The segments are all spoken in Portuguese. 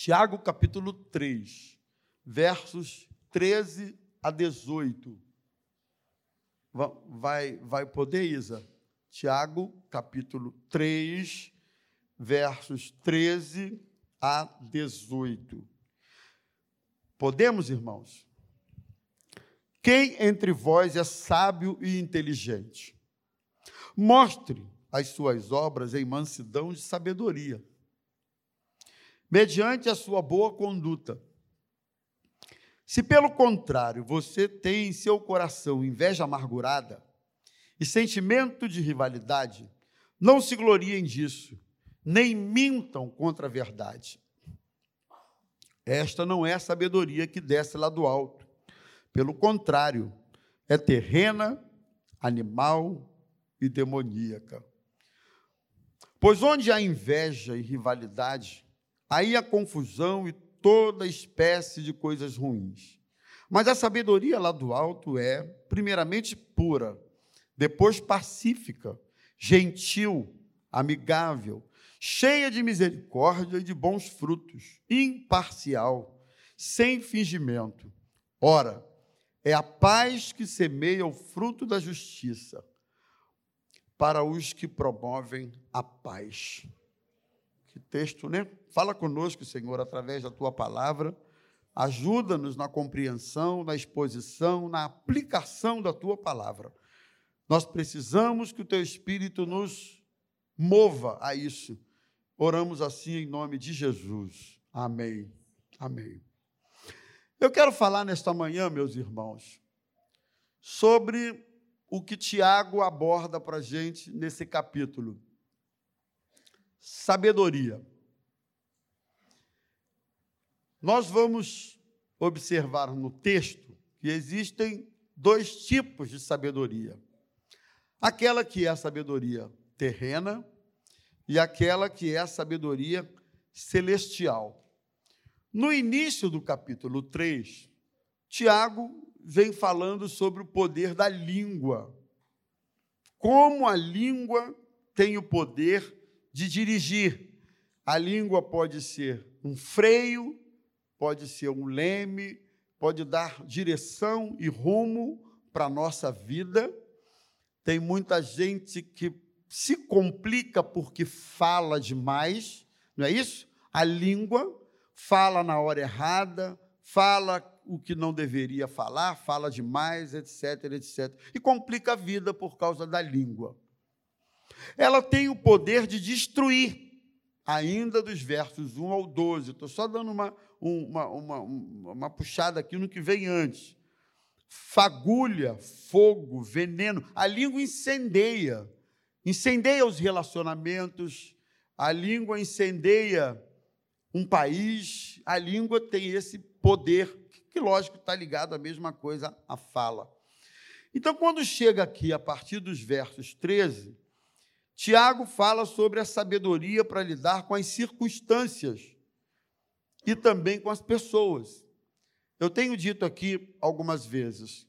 Tiago capítulo 3, versos 13 a 18. Vai, vai poder, Isa? Tiago capítulo 3, versos 13 a 18. Podemos, irmãos? Quem entre vós é sábio e inteligente? Mostre as suas obras em mansidão de sabedoria mediante a sua boa conduta. Se, pelo contrário, você tem em seu coração inveja amargurada e sentimento de rivalidade, não se gloriem disso, nem mintam contra a verdade. Esta não é a sabedoria que desce lá do alto. Pelo contrário, é terrena, animal e demoníaca. Pois onde há inveja e rivalidade, aí a confusão e toda espécie de coisas ruins. Mas a sabedoria lá do alto é, primeiramente, pura, depois pacífica, gentil, amigável, cheia de misericórdia e de bons frutos, imparcial, sem fingimento. Ora, é a paz que semeia o fruto da justiça para os que promovem a paz. Que texto, né? Fala conosco, Senhor, através da tua palavra. Ajuda-nos na compreensão, na exposição, na aplicação da tua palavra. Nós precisamos que o teu Espírito nos mova a isso. Oramos assim em nome de Jesus. Amém. Amém. Eu quero falar nesta manhã, meus irmãos, sobre o que Tiago aborda para a gente nesse capítulo sabedoria. Nós vamos observar no texto que existem dois tipos de sabedoria: aquela que é a sabedoria terrena e aquela que é a sabedoria celestial. No início do capítulo 3, Tiago vem falando sobre o poder da língua. Como a língua tem o poder de dirigir. A língua pode ser um freio, pode ser um leme, pode dar direção e rumo para a nossa vida. Tem muita gente que se complica porque fala demais, não é isso? A língua fala na hora errada, fala o que não deveria falar, fala demais, etc, etc. E complica a vida por causa da língua ela tem o poder de destruir, ainda dos versos 1 ao 12. Estou só dando uma, uma, uma, uma puxada aqui no que vem antes. Fagulha, fogo, veneno. A língua incendeia, incendeia os relacionamentos, a língua incendeia um país, a língua tem esse poder, que lógico está ligado à mesma coisa, à fala. Então, quando chega aqui, a partir dos versos 13, Tiago fala sobre a sabedoria para lidar com as circunstâncias e também com as pessoas. Eu tenho dito aqui algumas vezes,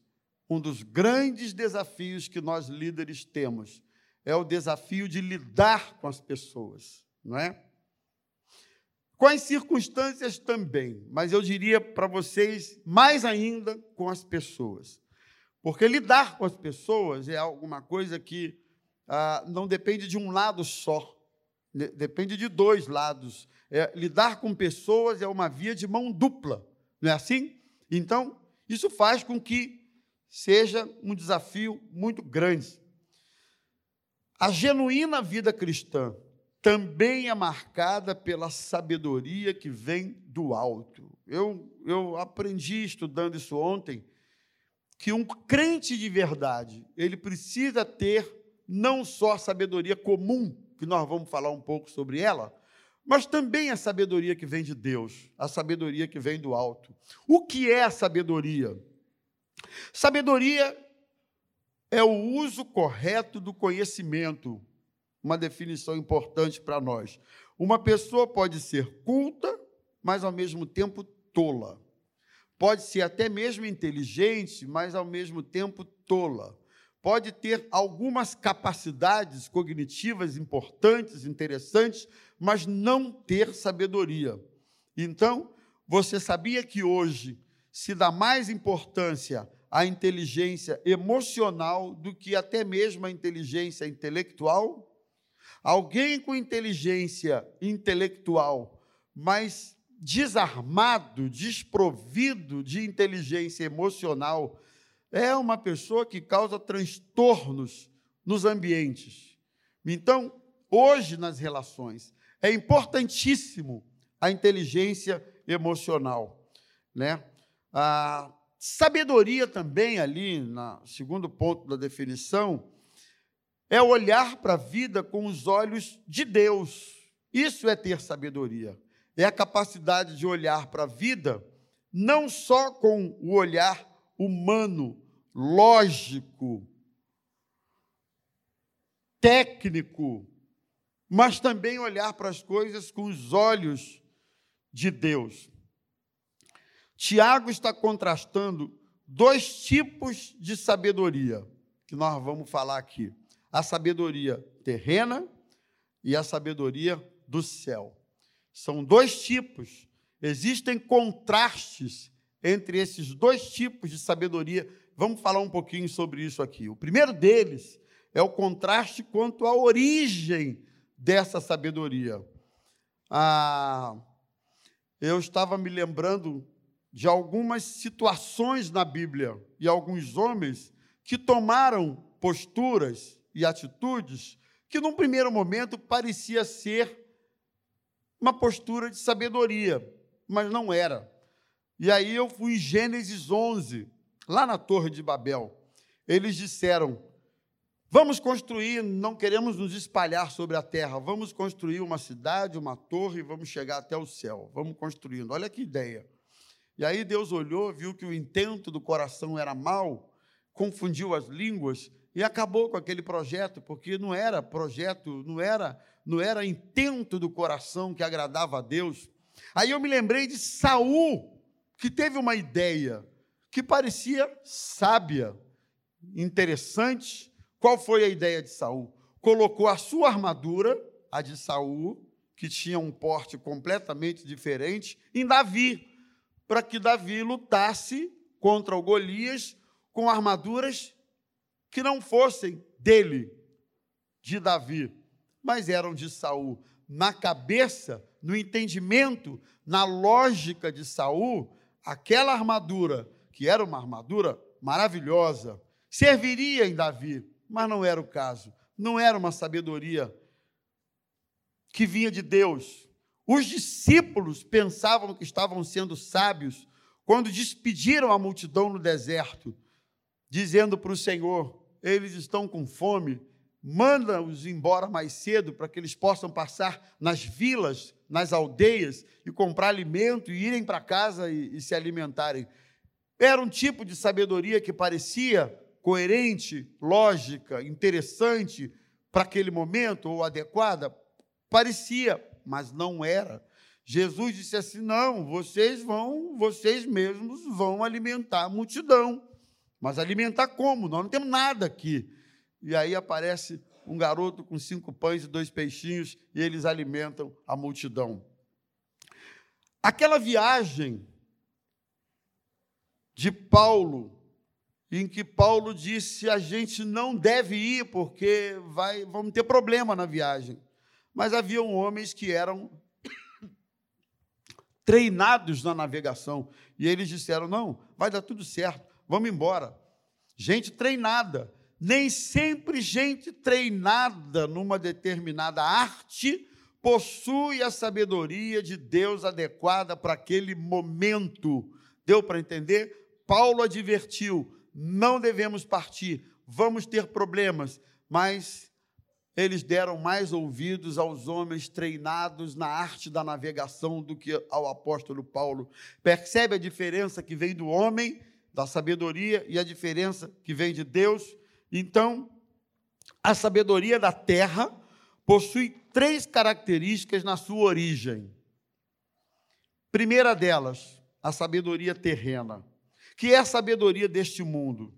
um dos grandes desafios que nós líderes temos é o desafio de lidar com as pessoas, não é? Com as circunstâncias também, mas eu diria para vocês mais ainda com as pessoas. Porque lidar com as pessoas é alguma coisa que ah, não depende de um lado só, depende de dois lados. É, lidar com pessoas é uma via de mão dupla, não é assim? Então, isso faz com que seja um desafio muito grande. A genuína vida cristã também é marcada pela sabedoria que vem do alto. Eu, eu aprendi estudando isso ontem, que um crente de verdade, ele precisa ter não só a sabedoria comum, que nós vamos falar um pouco sobre ela, mas também a sabedoria que vem de Deus, a sabedoria que vem do alto. O que é a sabedoria? Sabedoria é o uso correto do conhecimento, uma definição importante para nós. Uma pessoa pode ser culta, mas ao mesmo tempo tola. Pode ser até mesmo inteligente, mas ao mesmo tempo tola pode ter algumas capacidades cognitivas importantes, interessantes, mas não ter sabedoria. Então, você sabia que hoje se dá mais importância à inteligência emocional do que até mesmo à inteligência intelectual? Alguém com inteligência intelectual, mas desarmado, desprovido de inteligência emocional, é uma pessoa que causa transtornos nos ambientes. Então, hoje nas relações, é importantíssimo a inteligência emocional, né? A sabedoria também ali, no segundo ponto da definição, é olhar para a vida com os olhos de Deus. Isso é ter sabedoria. É a capacidade de olhar para a vida não só com o olhar humano, lógico, técnico, mas também olhar para as coisas com os olhos de Deus. Tiago está contrastando dois tipos de sabedoria que nós vamos falar aqui: a sabedoria terrena e a sabedoria do céu. São dois tipos. Existem contrastes entre esses dois tipos de sabedoria. Vamos falar um pouquinho sobre isso aqui. O primeiro deles é o contraste quanto à origem dessa sabedoria. Ah, eu estava me lembrando de algumas situações na Bíblia e alguns homens que tomaram posturas e atitudes que, num primeiro momento, parecia ser uma postura de sabedoria, mas não era. E aí eu fui em Gênesis 11, lá na Torre de Babel. Eles disseram: Vamos construir, não queremos nos espalhar sobre a terra, vamos construir uma cidade, uma torre, vamos chegar até o céu. Vamos construindo. Olha que ideia. E aí Deus olhou, viu que o intento do coração era mau, confundiu as línguas e acabou com aquele projeto, porque não era projeto, não era, não era intento do coração que agradava a Deus. Aí eu me lembrei de Saul, que teve uma ideia que parecia sábia, interessante, qual foi a ideia de Saul? Colocou a sua armadura, a de Saul, que tinha um porte completamente diferente, em Davi, para que Davi lutasse contra o Golias com armaduras que não fossem dele, de Davi, mas eram de Saul. Na cabeça, no entendimento, na lógica de Saul, aquela armadura, que era uma armadura maravilhosa, serviria em Davi, mas não era o caso. Não era uma sabedoria que vinha de Deus. Os discípulos pensavam que estavam sendo sábios quando despediram a multidão no deserto, dizendo para o Senhor: eles estão com fome, manda-os embora mais cedo para que eles possam passar nas vilas, nas aldeias e comprar alimento e irem para casa e, e se alimentarem. Era um tipo de sabedoria que parecia coerente, lógica, interessante para aquele momento ou adequada? Parecia, mas não era. Jesus disse assim: "Não, vocês vão, vocês mesmos vão alimentar a multidão". Mas alimentar como? Nós não temos nada aqui. E aí aparece um garoto com cinco pães e dois peixinhos e eles alimentam a multidão. Aquela viagem de Paulo em que Paulo disse a gente não deve ir porque vai, vamos ter problema na viagem. Mas haviam homens que eram treinados na navegação e eles disseram: não, vai dar tudo certo, vamos embora. Gente treinada, nem sempre gente treinada numa determinada arte possui a sabedoria de Deus adequada para aquele momento. Deu para entender? Paulo advertiu: não devemos partir, vamos ter problemas, mas eles deram mais ouvidos aos homens treinados na arte da navegação do que ao apóstolo Paulo. Percebe a diferença que vem do homem, da sabedoria, e a diferença que vem de Deus? Então, a sabedoria da terra possui três características na sua origem. Primeira delas, a sabedoria terrena que é a sabedoria deste mundo.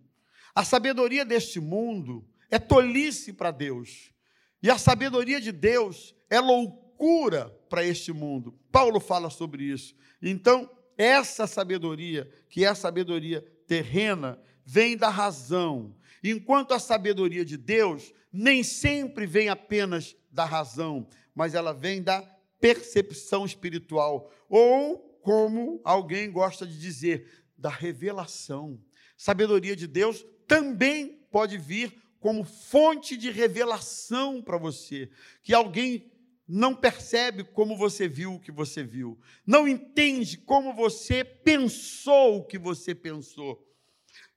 A sabedoria deste mundo é tolice para Deus. E a sabedoria de Deus é loucura para este mundo. Paulo fala sobre isso. Então, essa sabedoria, que é a sabedoria terrena, vem da razão, enquanto a sabedoria de Deus nem sempre vem apenas da razão, mas ela vem da percepção espiritual, ou, como alguém gosta de dizer, da revelação. Sabedoria de Deus também pode vir como fonte de revelação para você, que alguém não percebe como você viu o que você viu, não entende como você pensou o que você pensou.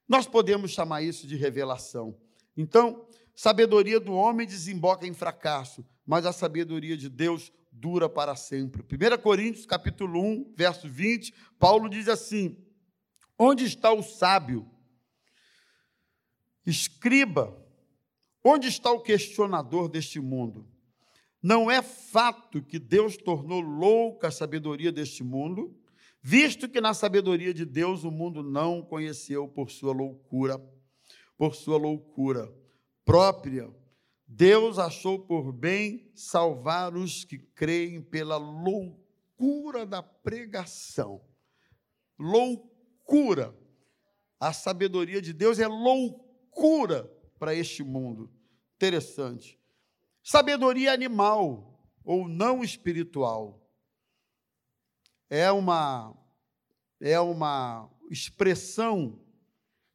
Nós podemos chamar isso de revelação. Então, sabedoria do homem desemboca em fracasso, mas a sabedoria de Deus dura para sempre. 1 Coríntios, capítulo 1, verso 20, Paulo diz assim: Onde está o sábio? Escriba Onde está o questionador deste mundo? Não é fato que Deus tornou louca a sabedoria deste mundo, visto que na sabedoria de Deus o mundo não conheceu por sua loucura, por sua loucura própria. Deus achou por bem salvar os que creem pela loucura da pregação. Loucura. A sabedoria de Deus é loucura para este mundo. Interessante. Sabedoria animal ou não espiritual é uma é uma expressão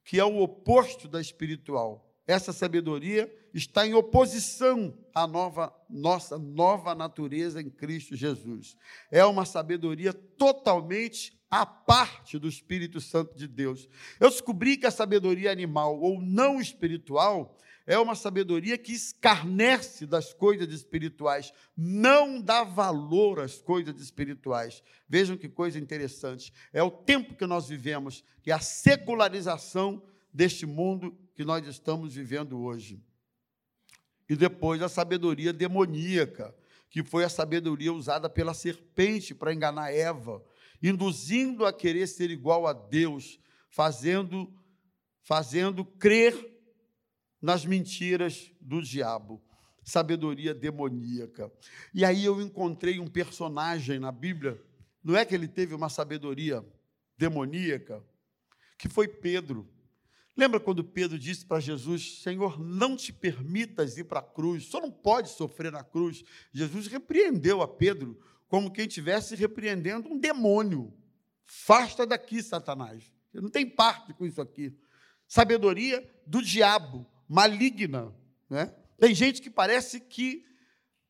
que é o oposto da espiritual. Essa sabedoria está em oposição à nova, nossa nova natureza em Cristo Jesus. É uma sabedoria totalmente à parte do Espírito Santo de Deus. Eu descobri que a sabedoria animal ou não espiritual é uma sabedoria que escarnece das coisas espirituais, não dá valor às coisas espirituais. Vejam que coisa interessante. É o tempo que nós vivemos, que é a secularização deste mundo que nós estamos vivendo hoje. E depois a sabedoria demoníaca, que foi a sabedoria usada pela serpente para enganar Eva induzindo a querer ser igual a Deus, fazendo fazendo crer nas mentiras do diabo, sabedoria demoníaca. E aí eu encontrei um personagem na Bíblia, não é que ele teve uma sabedoria demoníaca, que foi Pedro. Lembra quando Pedro disse para Jesus: Senhor, não te permitas ir para a cruz, só não pode sofrer na cruz. Jesus repreendeu a Pedro como quem estivesse repreendendo um demônio. Fasta daqui, Satanás. Você não tem parte com isso aqui. Sabedoria do diabo, maligna. Né? Tem gente que parece que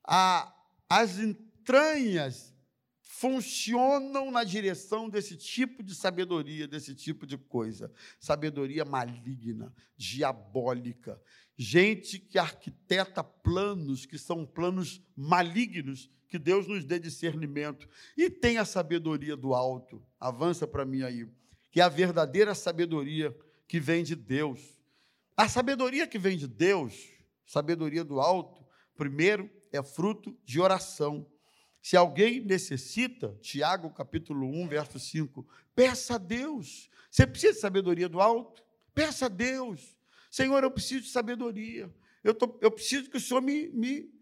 a, as entranhas funcionam na direção desse tipo de sabedoria, desse tipo de coisa. Sabedoria maligna, diabólica. Gente que arquiteta planos que são planos malignos que Deus nos dê discernimento e tenha a sabedoria do alto. Avança para mim aí, que é a verdadeira sabedoria que vem de Deus. A sabedoria que vem de Deus, sabedoria do alto, primeiro é fruto de oração. Se alguém necessita, Tiago capítulo 1, verso 5, peça a Deus. Você precisa de sabedoria do alto? Peça a Deus. Senhor, eu preciso de sabedoria. Eu, tô, eu preciso que o Senhor me, me,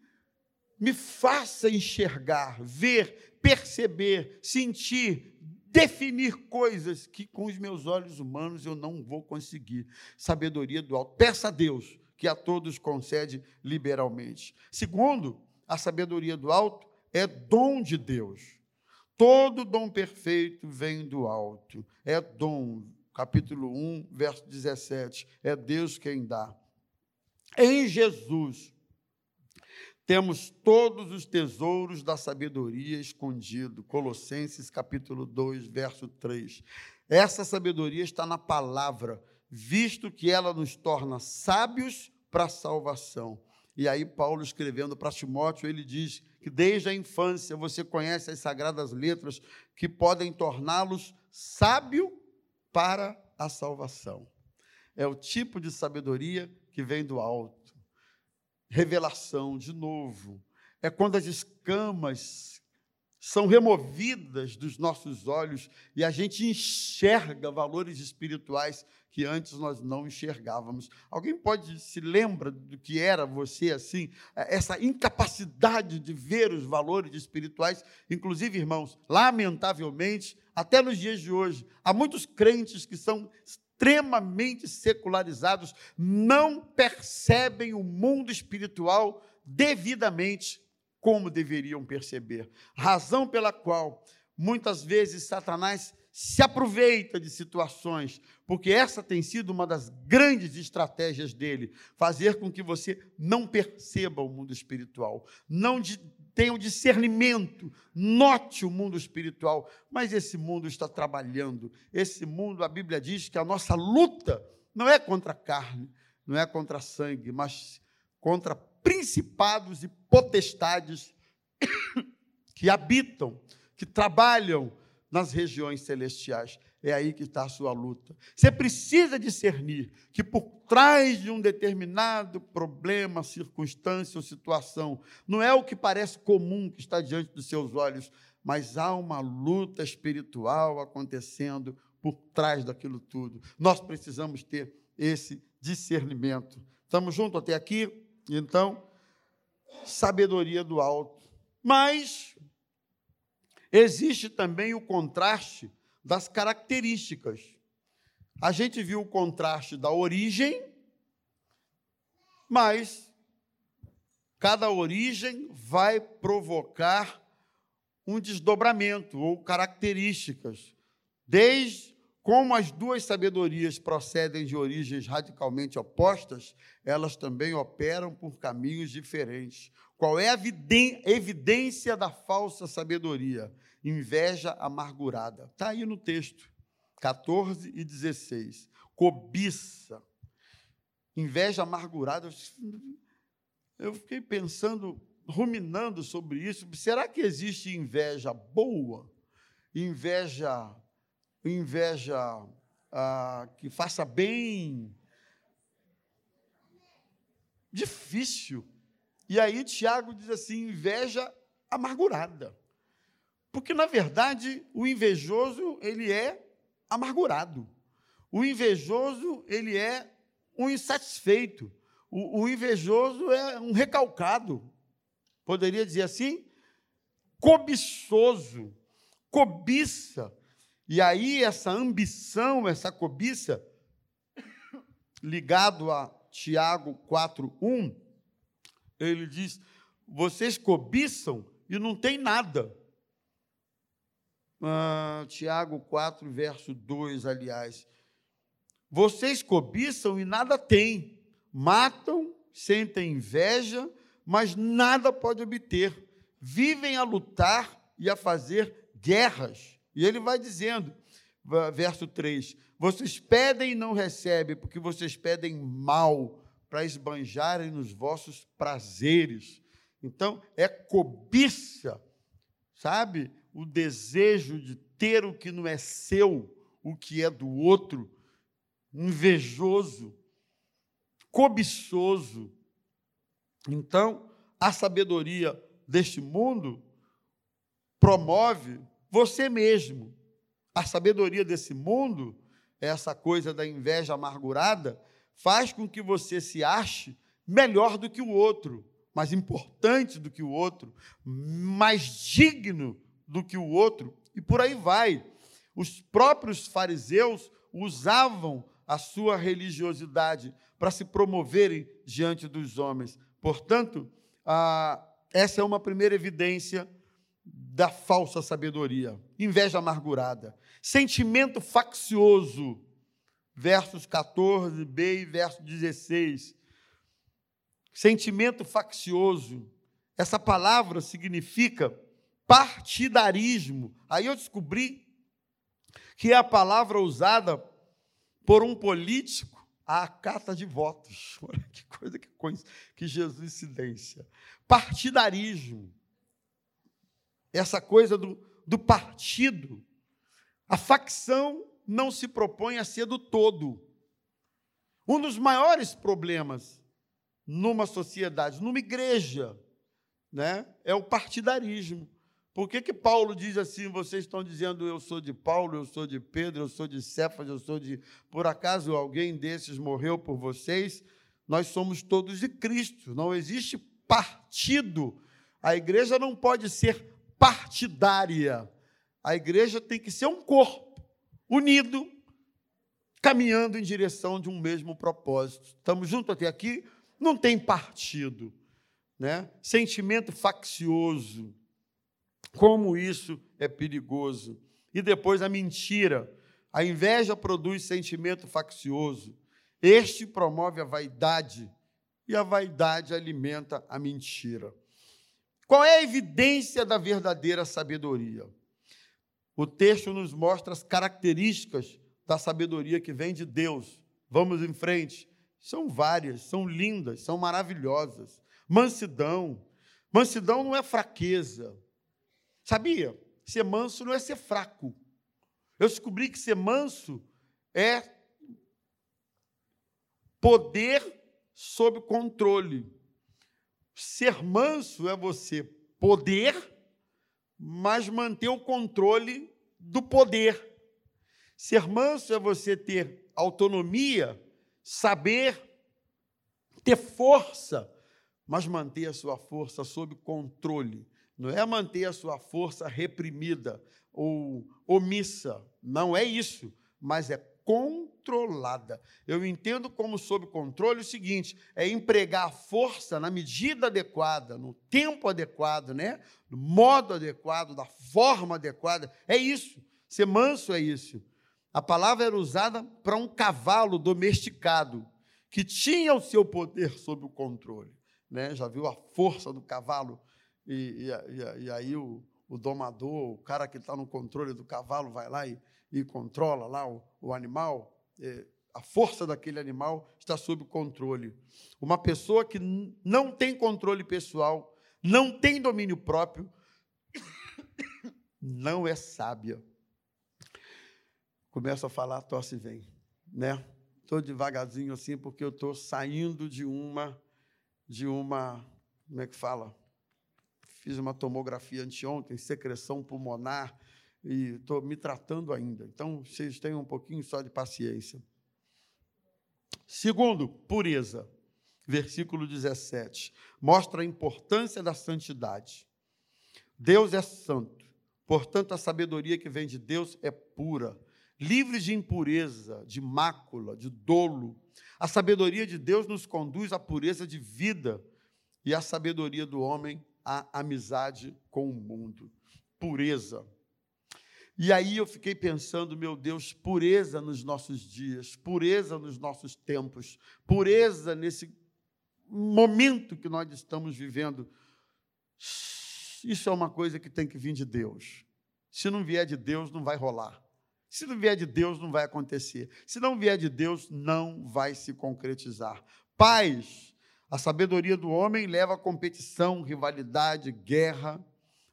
me faça enxergar, ver, perceber, sentir, definir coisas que com os meus olhos humanos eu não vou conseguir. Sabedoria do alto. Peça a Deus que a todos concede liberalmente. Segundo, a sabedoria do alto é dom de Deus. Todo dom perfeito vem do alto. É dom. Capítulo 1, verso 17. É Deus quem dá. Em Jesus, temos todos os tesouros da sabedoria escondido. Colossenses capítulo 2, verso 3. Essa sabedoria está na palavra, visto que ela nos torna sábios para a salvação. E aí Paulo escrevendo para Timóteo, ele diz que desde a infância você conhece as sagradas letras que podem torná-los sábio para a salvação. É o tipo de sabedoria que vem do alto revelação, de novo. É quando as escamas são removidas dos nossos olhos e a gente enxerga valores espirituais que antes nós não enxergávamos. Alguém pode se lembra do que era você assim, essa incapacidade de ver os valores espirituais, inclusive, irmãos, lamentavelmente, até nos dias de hoje, há muitos crentes que são extremamente secularizados, não percebem o mundo espiritual devidamente como deveriam perceber. Razão pela qual muitas vezes Satanás se aproveita de situações, porque essa tem sido uma das grandes estratégias dele, fazer com que você não perceba o mundo espiritual, não de, tenha o discernimento, note o mundo espiritual, mas esse mundo está trabalhando. Esse mundo, a Bíblia diz que a nossa luta não é contra a carne, não é contra sangue, mas contra principados e potestades que habitam, que trabalham nas regiões celestiais. É aí que está a sua luta. Você precisa discernir que por trás de um determinado problema, circunstância ou situação, não é o que parece comum que está diante dos seus olhos, mas há uma luta espiritual acontecendo por trás daquilo tudo. Nós precisamos ter esse discernimento. Estamos juntos até aqui? Então, sabedoria do alto. Mas existe também o contraste das características. A gente viu o contraste da origem, mas cada origem vai provocar um desdobramento ou características, desde como as duas sabedorias procedem de origens radicalmente opostas, elas também operam por caminhos diferentes. Qual é a evidência da falsa sabedoria? Inveja amargurada. Está aí no texto, 14 e 16. Cobiça. Inveja amargurada. Eu fiquei pensando, ruminando sobre isso. Será que existe inveja boa? Inveja inveja ah, que faça bem. Difícil. E aí Tiago diz assim: inveja amargurada. Porque, na verdade, o invejoso, ele é amargurado. O invejoso, ele é um insatisfeito. O, o invejoso é um recalcado. Poderia dizer assim? Cobiçoso. Cobiça. E aí, essa ambição, essa cobiça, ligado a Tiago 4,1, ele diz: vocês cobiçam e não tem nada. Ah, Tiago 4, verso 2, aliás. Vocês cobiçam e nada têm, matam, sentem inveja, mas nada pode obter. Vivem a lutar e a fazer guerras e ele vai dizendo, verso 3: Vocês pedem e não recebem, porque vocês pedem mal para esbanjarem nos vossos prazeres. Então, é cobiça, sabe? O desejo de ter o que não é seu, o que é do outro, invejoso, cobiçoso. Então, a sabedoria deste mundo promove você mesmo. A sabedoria desse mundo, essa coisa da inveja amargurada, faz com que você se ache melhor do que o outro, mais importante do que o outro, mais digno do que o outro, e por aí vai. Os próprios fariseus usavam a sua religiosidade para se promoverem diante dos homens. Portanto, essa é uma primeira evidência da falsa sabedoria, inveja amargurada, sentimento faccioso, versos 14b e verso 16. Sentimento faccioso, essa palavra significa partidarismo. Aí eu descobri que é a palavra usada por um político à carta de votos. Olha que coisa, que coisa, que. Partidarismo essa coisa do, do partido. A facção não se propõe a ser do todo. Um dos maiores problemas numa sociedade, numa igreja, né, é o partidarismo. Por que, que Paulo diz assim? Vocês estão dizendo eu sou de Paulo, eu sou de Pedro, eu sou de Cefas, eu sou de. Por acaso alguém desses morreu por vocês? Nós somos todos de Cristo. Não existe partido. A igreja não pode ser partidária. A igreja tem que ser um corpo unido, caminhando em direção de um mesmo propósito. Estamos juntos até aqui? Não tem partido, né? Sentimento faccioso. Como isso é perigoso. E depois a mentira. A inveja produz sentimento faccioso. Este promove a vaidade e a vaidade alimenta a mentira. Qual é a evidência da verdadeira sabedoria? O texto nos mostra as características da sabedoria que vem de Deus. Vamos em frente. São várias, são lindas, são maravilhosas. Mansidão. Mansidão não é fraqueza. Sabia? Ser manso não é ser fraco. Eu descobri que ser manso é poder sob controle. Ser manso é você poder, mas manter o controle do poder. Ser manso é você ter autonomia, saber, ter força, mas manter a sua força sob controle. Não é manter a sua força reprimida ou omissa. Não é isso, mas é controlada. Eu entendo como sob controle o seguinte: é empregar força na medida adequada, no tempo adequado, né? no modo adequado, da forma adequada. É isso. Ser manso é isso. A palavra era usada para um cavalo domesticado, que tinha o seu poder sob o controle. Né? Já viu a força do cavalo? E, e, e aí o, o domador, o cara que está no controle do cavalo, vai lá e e controla lá o, o animal, é, a força daquele animal está sob controle. Uma pessoa que não tem controle pessoal, não tem domínio próprio, não é sábia. Começa a falar, tosse vem, né? Estou devagarzinho assim porque eu estou saindo de uma, de uma, como é que fala? Fiz uma tomografia anteontem, secreção pulmonar, e estou me tratando ainda. Então, vocês tenham um pouquinho só de paciência. Segundo, pureza. Versículo 17. Mostra a importância da santidade. Deus é santo. Portanto, a sabedoria que vem de Deus é pura, livre de impureza, de mácula, de dolo. A sabedoria de Deus nos conduz à pureza de vida e a sabedoria do homem à amizade com o mundo. Pureza. E aí eu fiquei pensando, meu Deus, pureza nos nossos dias, pureza nos nossos tempos, pureza nesse momento que nós estamos vivendo. Isso é uma coisa que tem que vir de Deus. Se não vier de Deus, não vai rolar. Se não vier de Deus, não vai acontecer. Se não vier de Deus, não vai se concretizar. Paz, a sabedoria do homem leva a competição, rivalidade, guerra.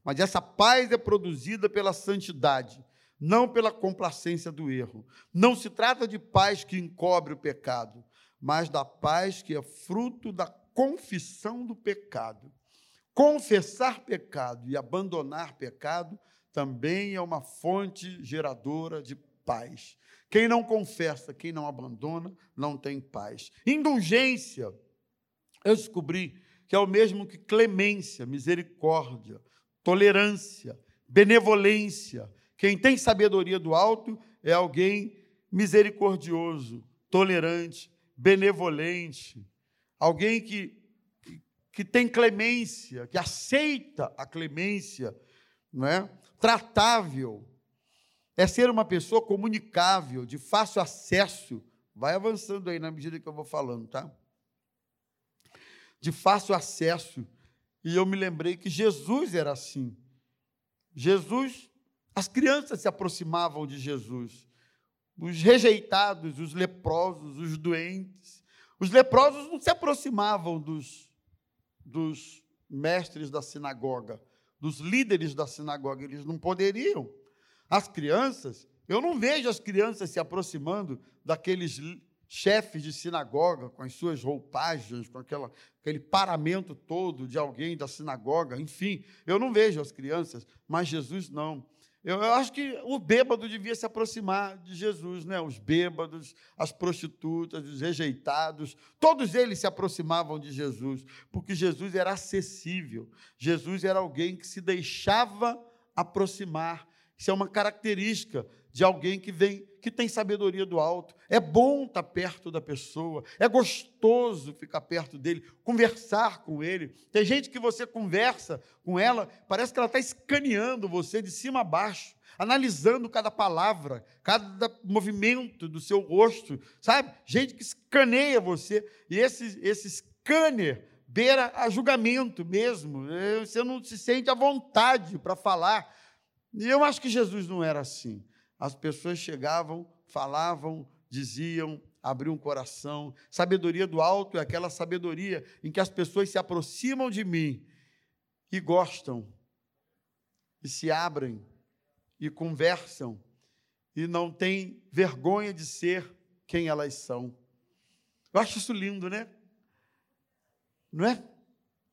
Mas essa paz é produzida pela santidade, não pela complacência do erro. Não se trata de paz que encobre o pecado, mas da paz que é fruto da confissão do pecado. Confessar pecado e abandonar pecado também é uma fonte geradora de paz. Quem não confessa, quem não abandona, não tem paz. Indulgência, eu descobri que é o mesmo que clemência, misericórdia, tolerância, benevolência. Quem tem sabedoria do alto é alguém misericordioso, tolerante, benevolente, alguém que, que, tem clemência, que aceita a clemência, não é? tratável. É ser uma pessoa comunicável, de fácil acesso. Vai avançando aí na medida que eu vou falando, tá? De fácil acesso e eu me lembrei que Jesus era assim. Jesus, as crianças se aproximavam de Jesus. Os rejeitados, os leprosos, os doentes. Os leprosos não se aproximavam dos, dos mestres da sinagoga, dos líderes da sinagoga, eles não poderiam. As crianças, eu não vejo as crianças se aproximando daqueles chefes de sinagoga, com as suas roupagens, com aquela, aquele paramento todo de alguém da sinagoga, enfim. Eu não vejo as crianças, mas Jesus não. Eu, eu, acho que o bêbado devia se aproximar de Jesus, né? Os bêbados, as prostitutas, os rejeitados, todos eles se aproximavam de Jesus, porque Jesus era acessível. Jesus era alguém que se deixava aproximar. Isso é uma característica de alguém que vem, que tem sabedoria do alto. É bom estar perto da pessoa, é gostoso ficar perto dele, conversar com ele. Tem gente que você conversa com ela, parece que ela está escaneando você de cima a baixo, analisando cada palavra, cada movimento do seu rosto, sabe? Gente que escaneia você, e esse, esse scanner beira a julgamento mesmo, você não se sente à vontade para falar. E eu acho que Jesus não era assim as pessoas chegavam, falavam, diziam, abriam o coração. Sabedoria do alto é aquela sabedoria em que as pessoas se aproximam de mim e gostam, e se abrem, e conversam, e não têm vergonha de ser quem elas são. Eu acho isso lindo, né? Não é?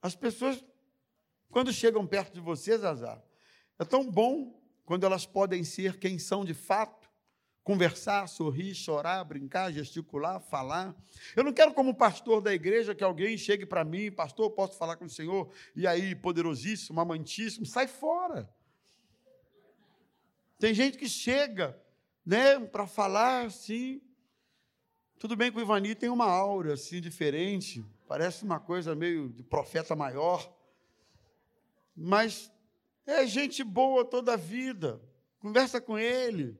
As pessoas, quando chegam perto de você, Zazar, é tão bom quando elas podem ser quem são de fato, conversar, sorrir, chorar, brincar, gesticular, falar. Eu não quero, como pastor da igreja, que alguém chegue para mim, pastor, posso falar com o Senhor, e aí, poderosíssimo, amantíssimo, sai fora. Tem gente que chega, né, para falar assim. Tudo bem que o Ivani tem uma aura assim diferente, parece uma coisa meio de profeta maior, mas é gente boa toda a vida. Conversa com ele.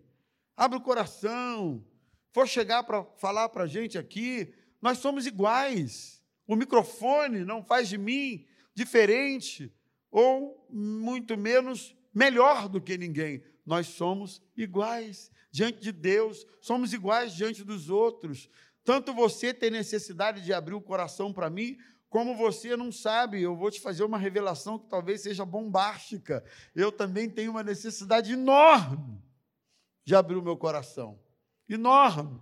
Abre o coração. For chegar para falar para a gente aqui, nós somos iguais. O microfone não faz de mim diferente ou muito menos melhor do que ninguém. Nós somos iguais diante de Deus, somos iguais diante dos outros. Tanto você tem necessidade de abrir o coração para mim, como você não sabe, eu vou te fazer uma revelação que talvez seja bombástica. Eu também tenho uma necessidade enorme de abrir o meu coração. Enorme.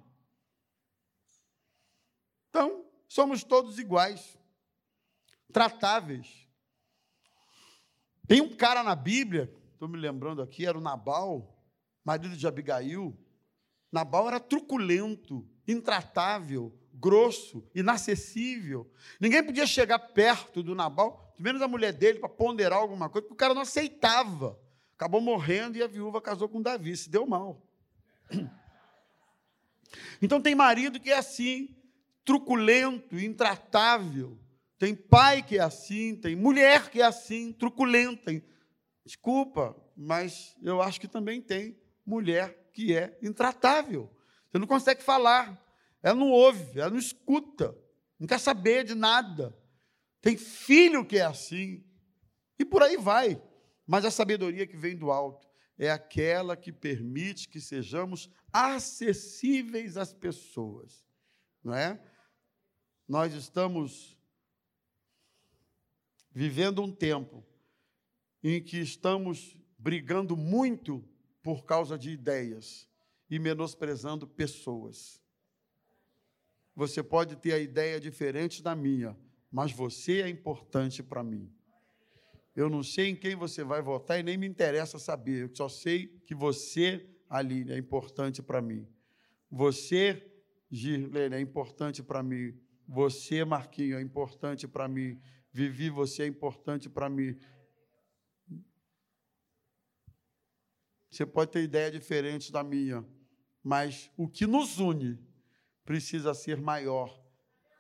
Então, somos todos iguais, tratáveis. Tem um cara na Bíblia, estou me lembrando aqui, era o Nabal, marido de Abigail. Nabal era truculento, intratável, grosso, inacessível. Ninguém podia chegar perto do Nabal, menos a mulher dele, para ponderar alguma coisa, porque o cara não aceitava. Acabou morrendo e a viúva casou com Davi, se deu mal. Então tem marido que é assim, truculento, intratável. Tem pai que é assim, tem mulher que é assim, truculenta. Desculpa, mas eu acho que também tem mulher que é intratável. Você não consegue falar, ela não ouve, ela não escuta, não quer saber de nada. Tem filho que é assim, e por aí vai. Mas a sabedoria que vem do alto é aquela que permite que sejamos acessíveis às pessoas, não é? Nós estamos vivendo um tempo em que estamos brigando muito por causa de ideias e menosprezando pessoas. Você pode ter a ideia diferente da minha, mas você é importante para mim. Eu não sei em quem você vai votar e nem me interessa saber. Eu só sei que você, Aline, é importante para mim. Você, Girlene, é importante para mim. Você, Marquinho, é importante para mim. Vivi, você é importante para mim. Você pode ter ideia diferente da minha, mas o que nos une precisa ser maior,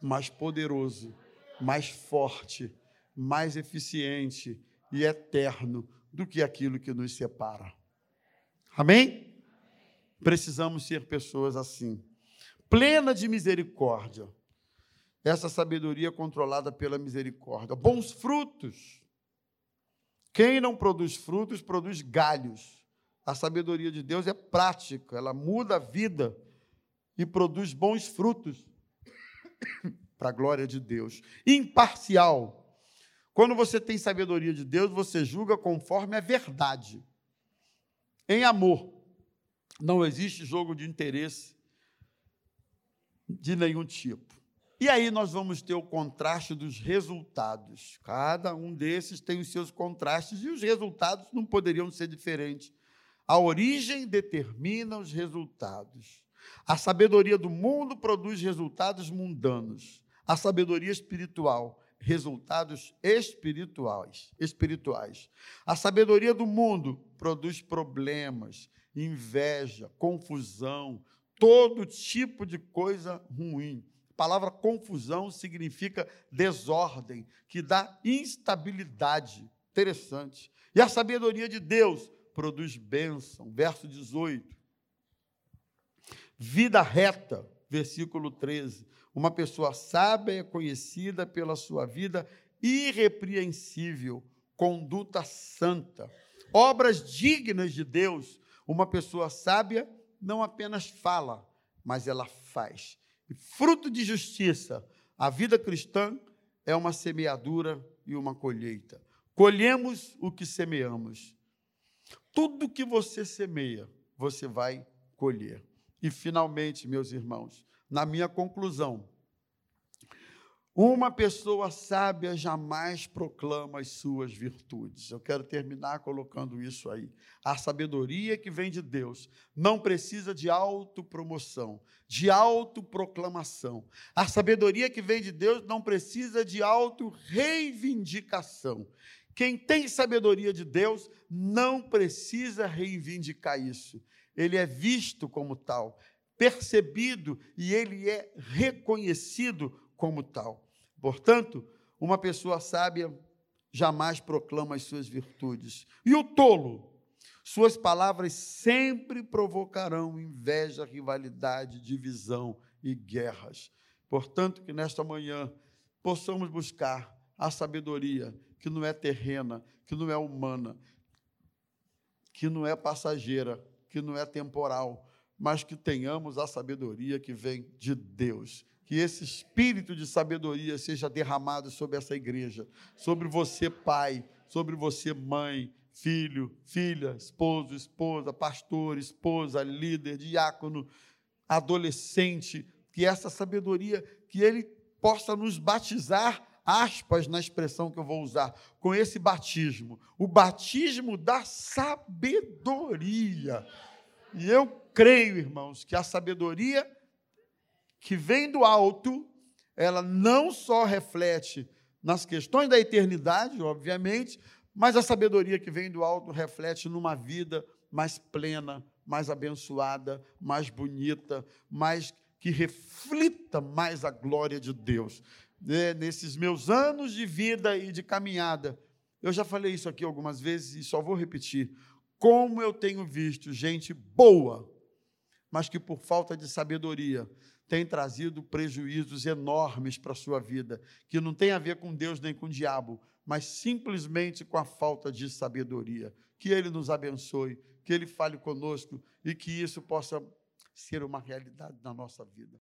mais poderoso, mais forte, mais eficiente e eterno do que aquilo que nos separa. Amém? Precisamos ser pessoas assim, plena de misericórdia. Essa sabedoria controlada pela misericórdia. Bons frutos. Quem não produz frutos, produz galhos. A sabedoria de Deus é prática, ela muda a vida e produz bons frutos para a glória de Deus. Imparcial. Quando você tem sabedoria de Deus, você julga conforme a verdade. Em amor. Não existe jogo de interesse. de nenhum tipo. E aí nós vamos ter o contraste dos resultados. Cada um desses tem os seus contrastes e os resultados não poderiam ser diferentes. A origem determina os resultados. A sabedoria do mundo produz resultados mundanos. A sabedoria espiritual, resultados espirituais, espirituais. A sabedoria do mundo produz problemas, inveja, confusão, todo tipo de coisa ruim. A palavra confusão significa desordem, que dá instabilidade. Interessante. E a sabedoria de Deus produz bênção. Verso 18. Vida reta, versículo 13. Uma pessoa sábia é conhecida pela sua vida irrepreensível, conduta santa, obras dignas de Deus. Uma pessoa sábia não apenas fala, mas ela faz. E fruto de justiça, a vida cristã é uma semeadura e uma colheita. Colhemos o que semeamos. Tudo que você semeia, você vai colher. E finalmente, meus irmãos, na minha conclusão, uma pessoa sábia jamais proclama as suas virtudes. Eu quero terminar colocando isso aí. A sabedoria que vem de Deus não precisa de autopromoção, de autoproclamação. A sabedoria que vem de Deus não precisa de autorreivindicação. Quem tem sabedoria de Deus não precisa reivindicar isso. Ele é visto como tal, percebido e ele é reconhecido como tal. Portanto, uma pessoa sábia jamais proclama as suas virtudes. E o tolo, suas palavras sempre provocarão inveja, rivalidade, divisão e guerras. Portanto, que nesta manhã possamos buscar a sabedoria que não é terrena, que não é humana, que não é passageira, que não é temporal, mas que tenhamos a sabedoria que vem de Deus. Que esse espírito de sabedoria seja derramado sobre essa igreja, sobre você, pai, sobre você, mãe, filho, filha, esposo, esposa, pastor, esposa, líder, diácono, adolescente, que essa sabedoria, que ele possa nos batizar, aspas na expressão que eu vou usar, com esse batismo, o batismo da sabedoria. E eu creio, irmãos, que a sabedoria que vem do alto, ela não só reflete nas questões da eternidade, obviamente, mas a sabedoria que vem do alto reflete numa vida mais plena, mais abençoada, mais bonita, mais que reflita mais a glória de Deus. Né, nesses meus anos de vida e de caminhada, eu já falei isso aqui algumas vezes e só vou repetir como eu tenho visto gente boa, mas que por falta de sabedoria tem trazido prejuízos enormes para a sua vida, que não tem a ver com Deus nem com o diabo, mas simplesmente com a falta de sabedoria. Que Ele nos abençoe, que Ele fale conosco e que isso possa ser uma realidade na nossa vida.